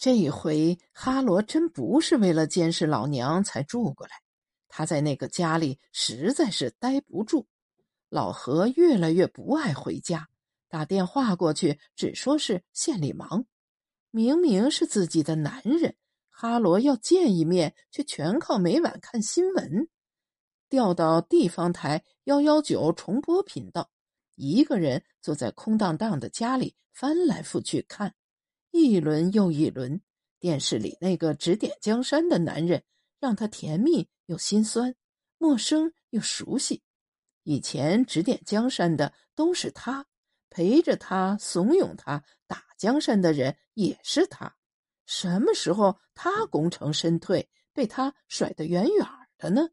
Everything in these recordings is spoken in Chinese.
这一回，哈罗真不是为了监视老娘才住过来，他在那个家里实在是待不住。老何越来越不爱回家，打电话过去只说是县里忙。明明是自己的男人，哈罗要见一面，却全靠每晚看新闻。调到地方台幺幺九重播频道，一个人坐在空荡荡的家里翻来覆去看，一轮又一轮。电视里那个指点江山的男人，让他甜蜜又心酸，陌生又熟悉。以前指点江山的都是他，陪着他、怂恿他打江山的人也是他。什么时候他功成身退，被他甩得远远的呢？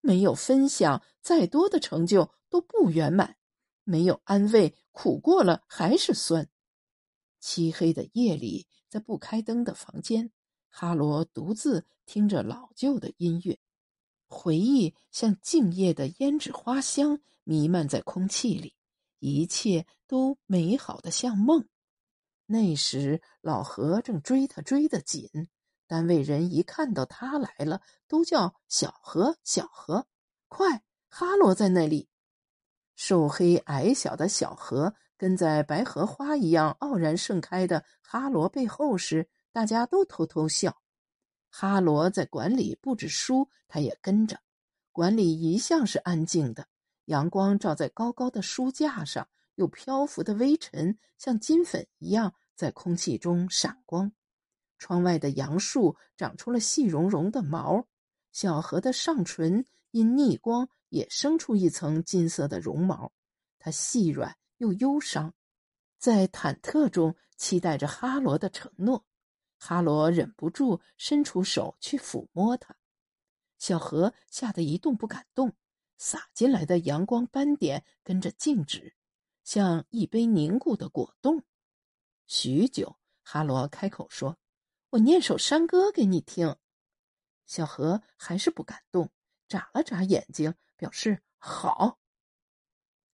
没有分享，再多的成就都不圆满；没有安慰，苦过了还是酸。漆黑的夜里，在不开灯的房间，哈罗独自听着老旧的音乐。回忆像静夜的胭脂花香弥漫在空气里，一切都美好的像梦。那时老何正追他追得紧，单位人一看到他来了，都叫小何小何。快，哈罗在那里。瘦黑矮小的小何跟在白荷花一样傲然盛开的哈罗背后时，大家都偷偷笑。哈罗在馆里布置书，他也跟着。馆里一向是安静的，阳光照在高高的书架上，有漂浮的微尘，像金粉一样在空气中闪光。窗外的杨树长出了细绒绒的毛，小河的上唇因逆光也生出一层金色的绒毛。它细软又忧伤，在忐忑中期待着哈罗的承诺。哈罗忍不住伸出手去抚摸它，小河吓得一动不敢动，洒进来的阳光斑点跟着静止，像一杯凝固的果冻。许久，哈罗开口说：“我念首山歌给你听。”小河还是不敢动，眨了眨眼睛，表示好。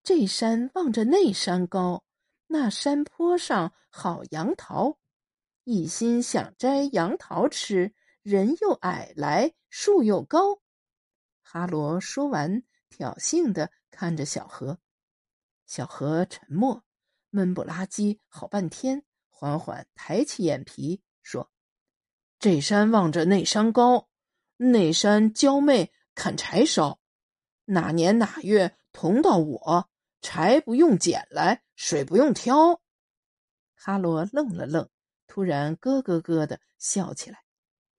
这山望着那山高，那山坡上好杨桃。一心想摘杨桃吃，人又矮来，树又高。哈罗说完，挑衅的看着小河。小河沉默，闷不拉几好半天，缓缓抬起眼皮说：“这山望着那山高，那山娇媚砍柴烧。哪年哪月同到我，柴不用捡来，水不用挑。”哈罗愣了愣。突然咯咯咯的笑起来，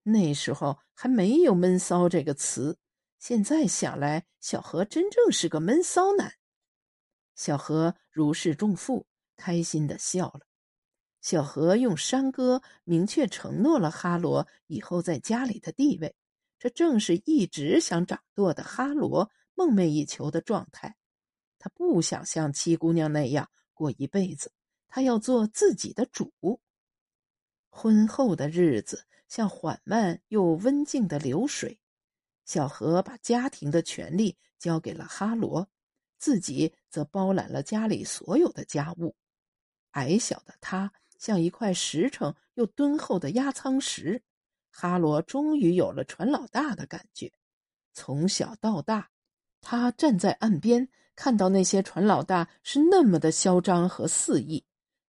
那时候还没有“闷骚”这个词。现在想来，小何真正是个闷骚男。小何如释重负，开心的笑了。小何用山歌明确承诺了哈罗以后在家里的地位，这正是一直想掌舵的哈罗梦寐以求的状态。他不想像七姑娘那样过一辈子，他要做自己的主。婚后的日子像缓慢又温静的流水，小何把家庭的权利交给了哈罗，自己则包揽了家里所有的家务。矮小的他像一块实诚又敦厚的压舱石，哈罗终于有了船老大的感觉。从小到大，他站在岸边，看到那些船老大是那么的嚣张和肆意，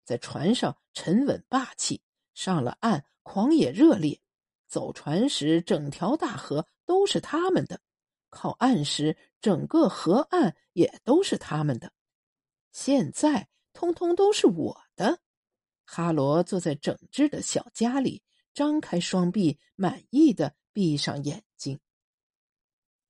在船上沉稳霸气。上了岸，狂野热烈；走船时，整条大河都是他们的；靠岸时，整个河岸也都是他们的。现在，通通都是我的。哈罗坐在整治的小家里，张开双臂，满意的闭上眼睛。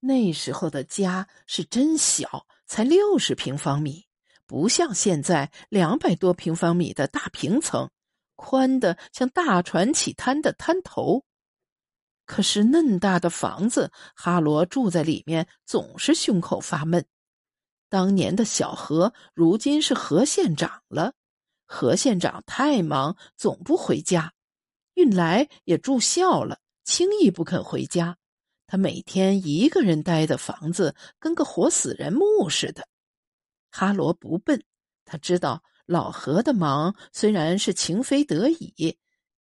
那时候的家是真小，才六十平方米，不像现在两百多平方米的大平层。宽的像大船起滩的滩头，可是嫩大的房子，哈罗住在里面总是胸口发闷。当年的小何，如今是何县长了。何县长太忙，总不回家。运来也住校了，轻易不肯回家。他每天一个人待的房子，跟个活死人墓似的。哈罗不笨，他知道。老何的忙虽然是情非得已，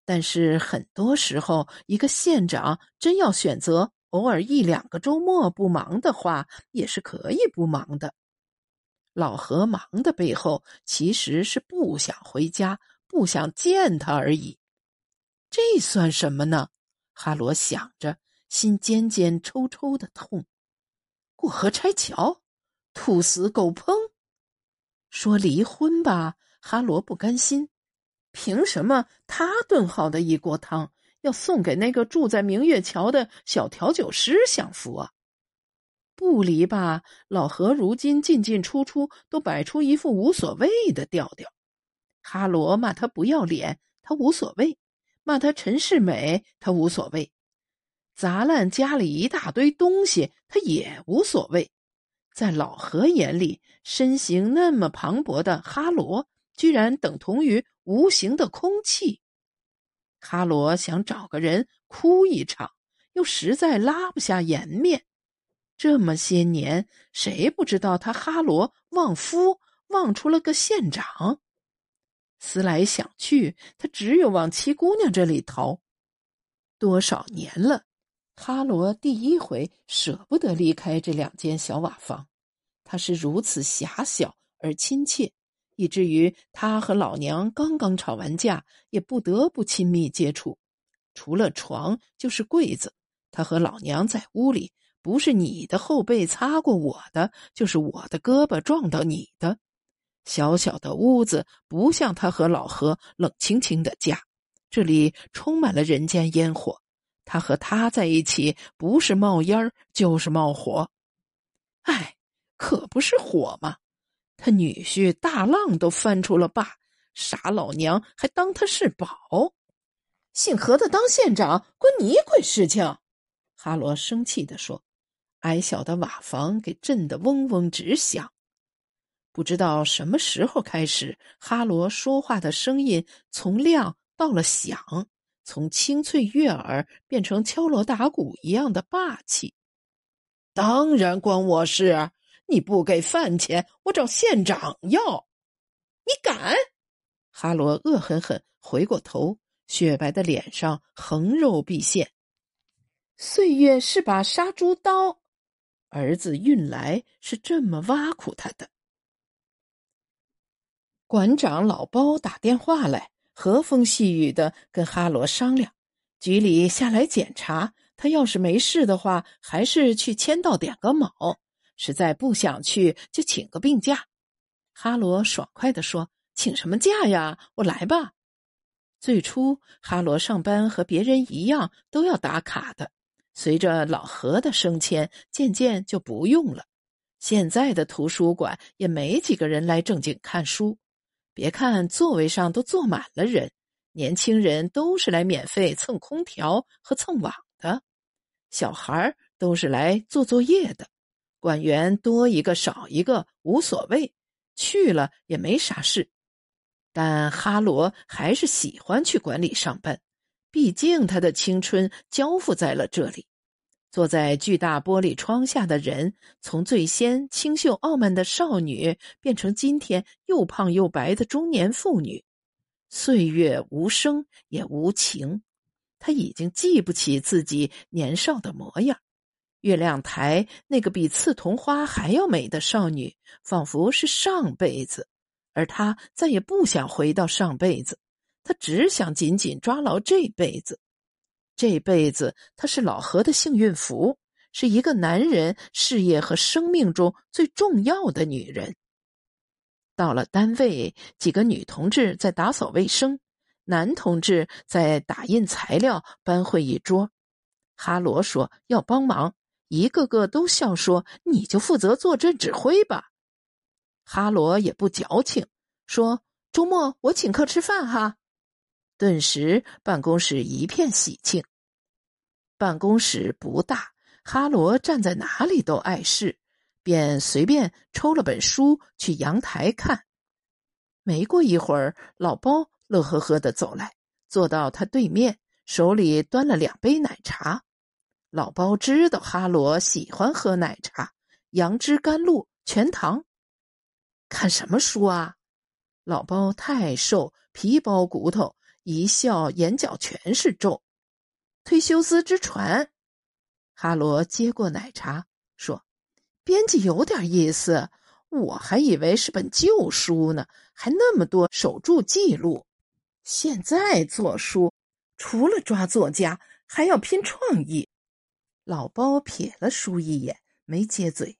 但是很多时候，一个县长真要选择偶尔一两个周末不忙的话，也是可以不忙的。老何忙的背后，其实是不想回家，不想见他而已。这算什么呢？哈罗想着，心尖尖抽抽的痛。过河拆桥，兔死狗烹。说离婚吧，哈罗不甘心。凭什么他炖好的一锅汤要送给那个住在明月桥的小调酒师享福啊？不离吧，老何如今进进出出都摆出一副无所谓的调调。哈罗骂他不要脸，他无所谓；骂他陈世美，他无所谓；砸烂家里一大堆东西，他也无所谓。在老何眼里，身形那么磅礴的哈罗，居然等同于无形的空气。哈罗想找个人哭一场，又实在拉不下颜面。这么些年，谁不知道他哈罗旺夫旺出了个县长？思来想去，他只有往七姑娘这里逃。多少年了？哈罗第一回舍不得离开这两间小瓦房，他是如此狭小而亲切，以至于他和老娘刚刚吵完架，也不得不亲密接触。除了床就是柜子，他和老娘在屋里，不是你的后背擦过我的，就是我的胳膊撞到你的。小小的屋子不像他和老何冷清清的家，这里充满了人间烟火。他和他在一起，不是冒烟儿就是冒火。哎，可不是火吗？他女婿大浪都翻出了坝，傻老娘还当他是宝。姓何的当县长，关你鬼事情！哈罗生气地说：“矮小的瓦房给震得嗡嗡直响。不知道什么时候开始，哈罗说话的声音从亮到了响。”从清脆悦耳变成敲锣打鼓一样的霸气，当然关我事！你不给饭钱，我找县长要。你敢？哈罗恶狠狠回过头，雪白的脸上横肉毕现。岁月是把杀猪刀，儿子运来是这么挖苦他的。馆长老包打电话来。和风细雨的跟哈罗商量，局里下来检查，他要是没事的话，还是去签到点个卯；实在不想去，就请个病假。哈罗爽快地说：“请什么假呀？我来吧。”最初，哈罗上班和别人一样都要打卡的，随着老何的升迁，渐渐就不用了。现在的图书馆也没几个人来正经看书。别看座位上都坐满了人，年轻人都是来免费蹭空调和蹭网的，小孩都是来做作业的，管员多一个少一个无所谓，去了也没啥事。但哈罗还是喜欢去馆里上班，毕竟他的青春交付在了这里。坐在巨大玻璃窗下的人，从最先清秀傲慢的少女，变成今天又胖又白的中年妇女。岁月无声也无情，他已经记不起自己年少的模样。月亮台那个比刺桐花还要美的少女，仿佛是上辈子，而他再也不想回到上辈子，他只想紧紧抓牢这辈子。这辈子，她是老何的幸运符，是一个男人事业和生命中最重要的女人。到了单位，几个女同志在打扫卫生，男同志在打印材料、搬会议桌。哈罗说要帮忙，一个个都笑说：“你就负责坐镇指挥吧。”哈罗也不矫情，说：“周末我请客吃饭哈。”顿时，办公室一片喜庆。办公室不大，哈罗站在哪里都碍事，便随便抽了本书去阳台看。没过一会儿，老包乐呵呵的走来，坐到他对面，手里端了两杯奶茶。老包知道哈罗喜欢喝奶茶，杨枝甘露全糖。看什么书啊？老包太瘦，皮包骨头。一笑眼角全是皱。忒修斯之船，哈罗接过奶茶说：“编辑有点意思，我还以为是本旧书呢，还那么多手注记录。现在做书，除了抓作家，还要拼创意。”老包瞥了书一眼，没接嘴。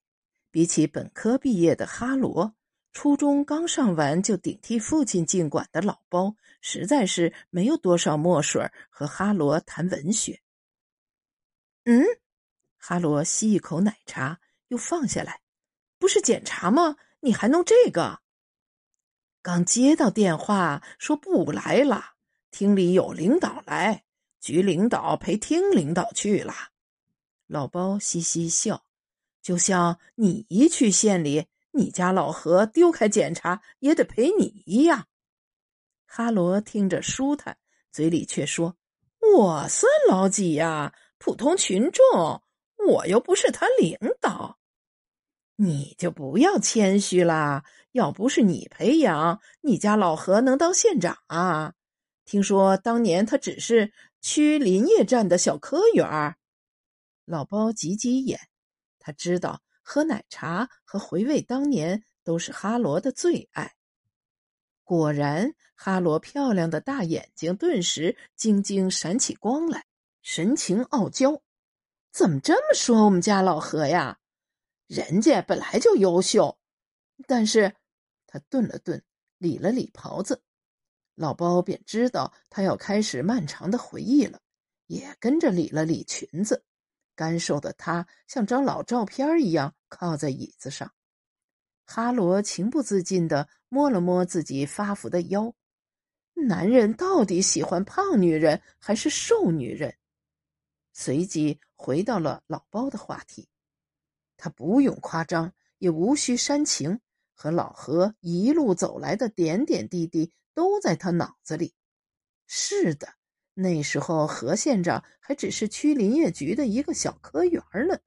比起本科毕业的哈罗，初中刚上完就顶替父亲进馆的老包。实在是没有多少墨水和哈罗谈文学。嗯，哈罗吸一口奶茶，又放下来。不是检查吗？你还弄这个？刚接到电话说不来了，厅里有领导来，局领导陪厅领导去了。老包嘻嘻笑，就像你一去县里，你家老何丢开检查也得陪你一样。哈罗听着舒坦，嘴里却说：“我算老几呀？普通群众，我又不是他领导。你就不要谦虚啦！要不是你培养，你家老何能当县长啊？听说当年他只是区林业站的小科员儿。”老包挤挤眼，他知道喝奶茶和回味当年都是哈罗的最爱。果然，哈罗漂亮的大眼睛顿时晶晶闪起光来，神情傲娇。怎么这么说我们家老何呀？人家本来就优秀。但是，他顿了顿，理了理袍子，老包便知道他要开始漫长的回忆了，也跟着理了理裙子。干瘦的他像张老照片一样靠在椅子上。哈罗情不自禁的摸了摸自己发福的腰，男人到底喜欢胖女人还是瘦女人？随即回到了老包的话题，他不用夸张，也无需煽情，和老何一路走来的点点滴滴都在他脑子里。是的，那时候何县长还只是区林业局的一个小科员呢，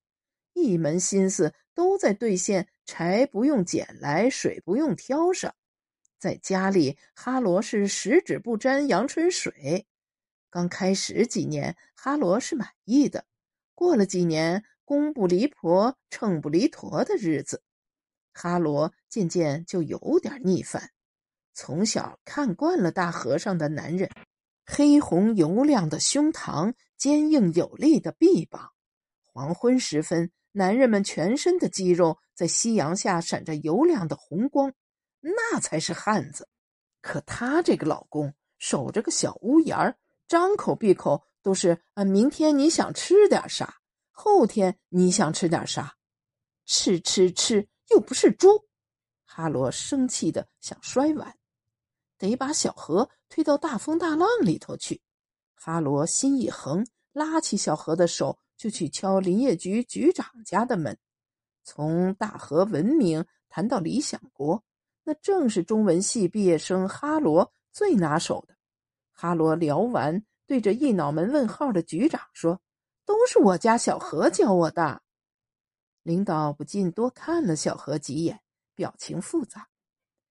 一门心思都在兑现。柴不用捡来，水不用挑上，在家里，哈罗是十指不沾阳春水。刚开始几年，哈罗是满意的。过了几年，公不离婆，秤不离砣的日子，哈罗渐渐就有点逆反。从小看惯了大和尚的男人，黑红油亮的胸膛，坚硬有力的臂膀。黄昏时分。男人们全身的肌肉在夕阳下闪着油亮的红光，那才是汉子。可她这个老公守着个小屋檐儿，张口闭口都是“啊，明天你想吃点啥？后天你想吃点啥？吃吃吃，又不是猪。”哈罗生气的想摔碗，得把小何推到大风大浪里头去。哈罗心一横，拉起小何的手。就去敲林业局局长家的门，从大和文明谈到理想国，那正是中文系毕业生哈罗最拿手的。哈罗聊完，对着一脑门问号的局长说：“都是我家小何教我的。”领导不禁多看了小何几眼，表情复杂。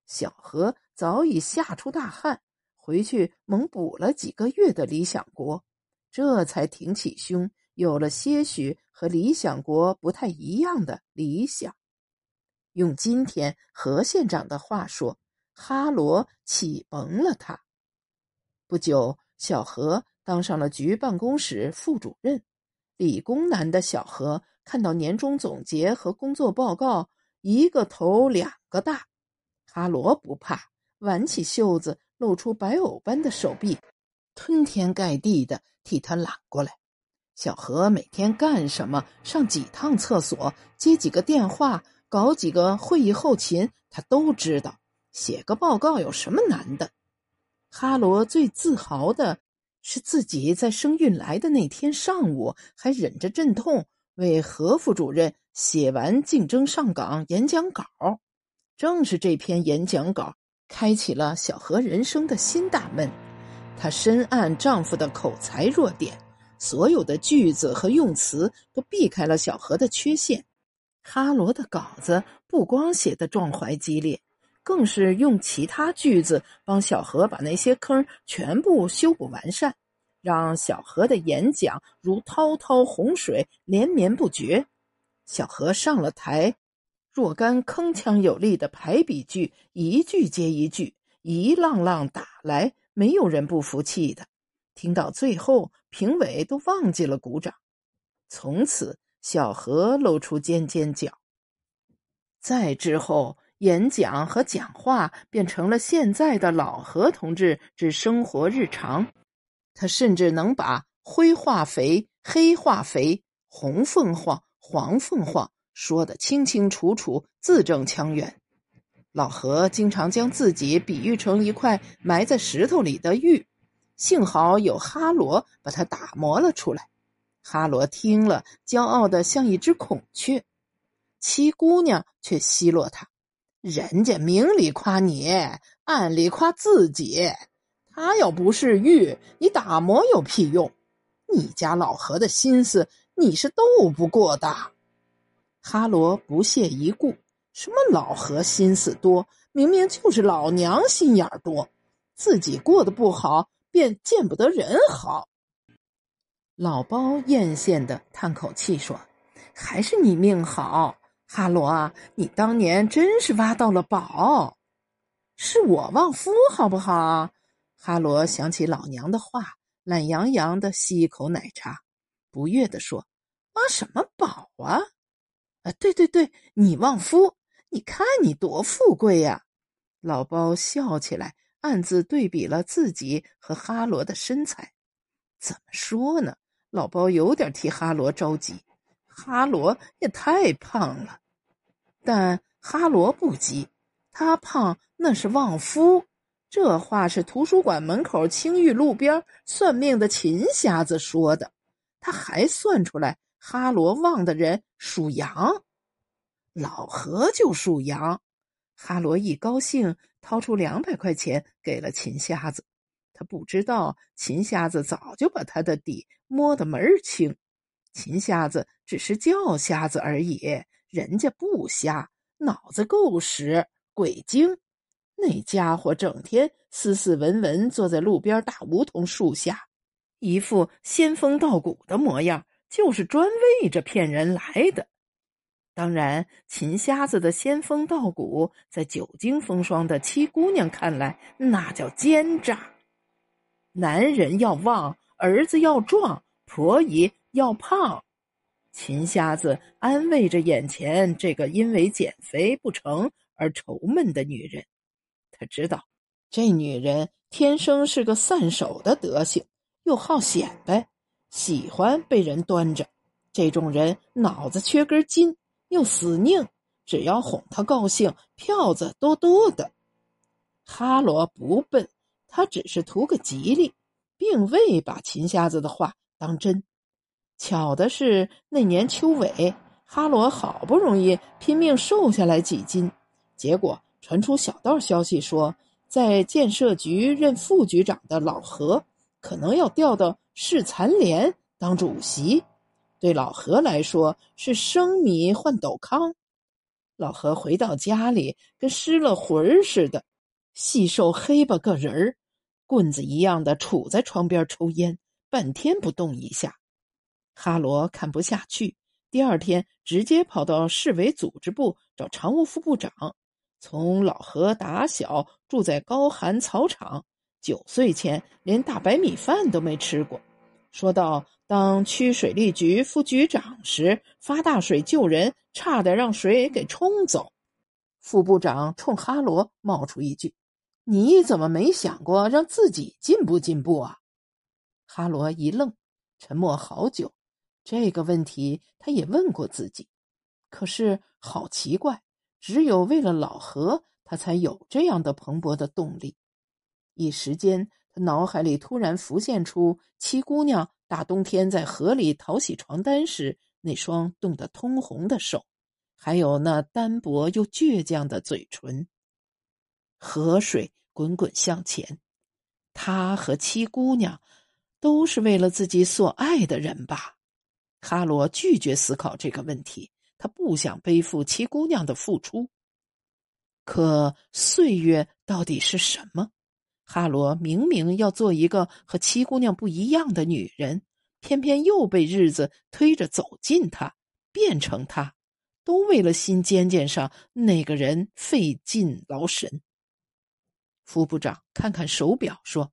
小何早已吓出大汗，回去猛补了几个月的理想国，这才挺起胸。有了些许和理想国不太一样的理想，用今天何县长的话说，哈罗启蒙了他。不久，小何当上了局办公室副主任。理工男的小何看到年终总结和工作报告，一个头两个大。哈罗不怕，挽起袖子，露出白藕般的手臂，吞天盖地的替他揽过来。小何每天干什么？上几趟厕所，接几个电话，搞几个会议后勤，他都知道。写个报告有什么难的？哈罗最自豪的是自己在生运来的那天上午，还忍着阵痛为何副主任写完竞争上岗演讲稿。正是这篇演讲稿，开启了小何人生的新大门。她深谙丈夫的口才弱点。所有的句子和用词都避开了小何的缺陷。哈罗的稿子不光写得壮怀激烈，更是用其他句子帮小何把那些坑全部修补完善，让小何的演讲如滔滔洪水连绵不绝。小何上了台，若干铿锵有力的排比句一句接一句，一浪浪打来，没有人不服气的。听到最后，评委都忘记了鼓掌。从此，小何露出尖尖角。再之后，演讲和讲话变成了现在的老何同志之生活日常。他甚至能把灰化肥、黑化肥、红凤凰、黄凤凰说得清清楚楚、字正腔圆。老何经常将自己比喻成一块埋在石头里的玉，幸好有哈罗把它打磨了出来。哈罗听了，骄傲的像一只孔雀。七姑娘却奚落他：“人家明里夸你，暗里夸自己。他要不是玉，你打磨有屁用？你家老何的心思，你是斗不过的。”哈罗不屑一顾：“什么老何心思多？明明就是老娘心眼多。自己过得不好，便见不得人好。”老包艳羡的叹口气说：“还是你命好，哈罗啊，你当年真是挖到了宝。是我旺夫，好不好？”哈罗想起老娘的话，懒洋洋的吸一口奶茶，不悦的说：“挖什么宝啊？啊，对对对，你旺夫，你看你多富贵呀！”老包笑起来，暗自对比了自己和哈罗的身材，怎么说呢？老包有点替哈罗着急，哈罗也太胖了，但哈罗不急，他胖那是旺夫。这话是图书馆门口青玉路边算命的秦瞎子说的，他还算出来哈罗旺的人属羊，老何就属羊。哈罗一高兴，掏出两百块钱给了秦瞎子。他不知道秦瞎子早就把他的底摸得门儿清，秦瞎子只是叫瞎子而已，人家不瞎，脑子够使，鬼精。那家伙整天斯斯文文坐在路边大梧桐树下，一副仙风道骨的模样，就是专为着骗人来的。当然，秦瞎子的仙风道骨，在久经风霜的七姑娘看来，那叫奸诈。男人要旺，儿子要壮，婆姨要胖。秦瞎子安慰着眼前这个因为减肥不成而愁闷的女人。他知道，这女人天生是个散手的德行，又好显摆，喜欢被人端着。这种人脑子缺根筋，又死拧，只要哄他高兴，票子多多的。哈罗不笨。他只是图个吉利，并未把秦瞎子的话当真。巧的是，那年秋尾，哈罗好不容易拼命瘦下来几斤，结果传出小道消息说，在建设局任副局长的老何可能要调到市残联当主席。对老何来说，是生米换斗糠。老何回到家里，跟失了魂儿似的，细瘦黑巴个人儿。棍子一样的杵在窗边抽烟，半天不动一下。哈罗看不下去，第二天直接跑到市委组织部找常务副部长。从老何打小住在高寒草场，九岁前连大白米饭都没吃过。说到当区水利局副局长时，发大水救人，差点让水给冲走。副部长冲哈罗冒出一句。你怎么没想过让自己进步进步啊？哈罗一愣，沉默好久。这个问题他也问过自己，可是好奇怪，只有为了老何，他才有这样的蓬勃的动力。一时间，脑海里突然浮现出七姑娘大冬天在河里淘洗床单时那双冻得通红的手，还有那单薄又倔强的嘴唇。河水滚滚向前，他和七姑娘都是为了自己所爱的人吧？哈罗拒绝思考这个问题，他不想背负七姑娘的付出。可岁月到底是什么？哈罗明明要做一个和七姑娘不一样的女人，偏偏又被日子推着走进她，变成她，都为了心尖尖上那个人费尽劳神。副部长看看手表，说：“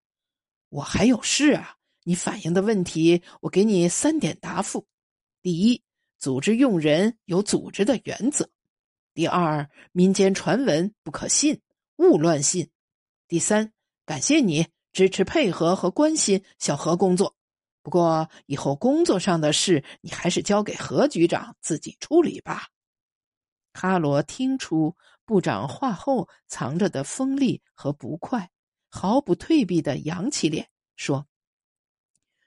我还有事啊。你反映的问题，我给你三点答复：第一，组织用人有组织的原则；第二，民间传闻不可信，勿乱信；第三。”感谢你支持、配合和关心小何工作，不过以后工作上的事，你还是交给何局长自己处理吧。哈罗听出部长话后藏着的锋利和不快，毫不退避的扬起脸说：“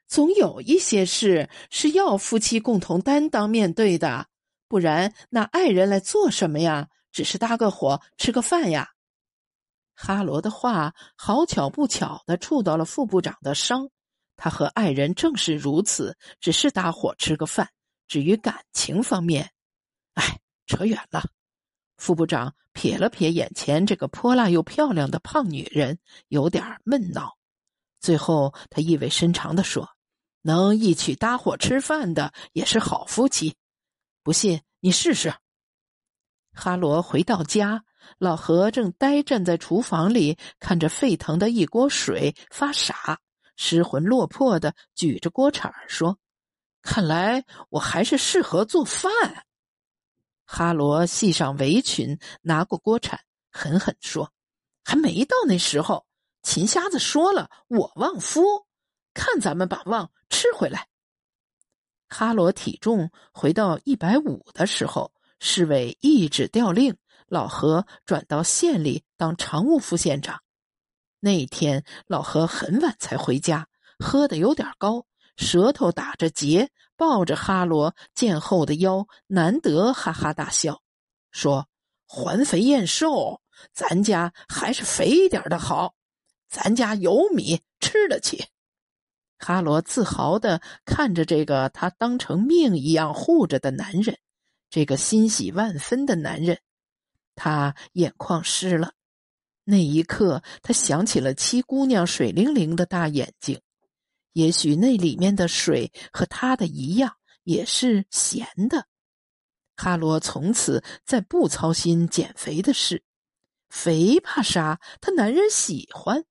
总有一些事是要夫妻共同担当面对的，不然那爱人来做什么呀？只是搭个伙、吃个饭呀。”哈罗的话好巧不巧的触到了副部长的伤，他和爱人正是如此，只是搭伙吃个饭。至于感情方面，哎，扯远了。副部长瞥了瞥眼前这个泼辣又漂亮的胖女人，有点闷恼。最后，他意味深长的说：“能一起搭伙吃饭的也是好夫妻，不信你试试。”哈罗回到家。老何正呆站在厨房里，看着沸腾的一锅水发傻，失魂落魄的举着锅铲说：“看来我还是适合做饭。”哈罗系上围裙，拿过锅铲，狠狠说：“还没到那时候。秦瞎子说了，我旺夫，看咱们把旺吃回来。”哈罗体重回到一百五的时候，侍卫一纸调令。老何转到县里当常务副县长。那天，老何很晚才回家，喝的有点高，舌头打着结，抱着哈罗健厚的腰，难得哈哈大笑，说：“还肥燕瘦，咱家还是肥一点的好，咱家有米吃得起。”哈罗自豪的看着这个他当成命一样护着的男人，这个欣喜万分的男人。他眼眶湿了，那一刻，他想起了七姑娘水灵灵的大眼睛，也许那里面的水和他的一样，也是咸的。哈罗从此再不操心减肥的事，肥怕啥？他男人喜欢。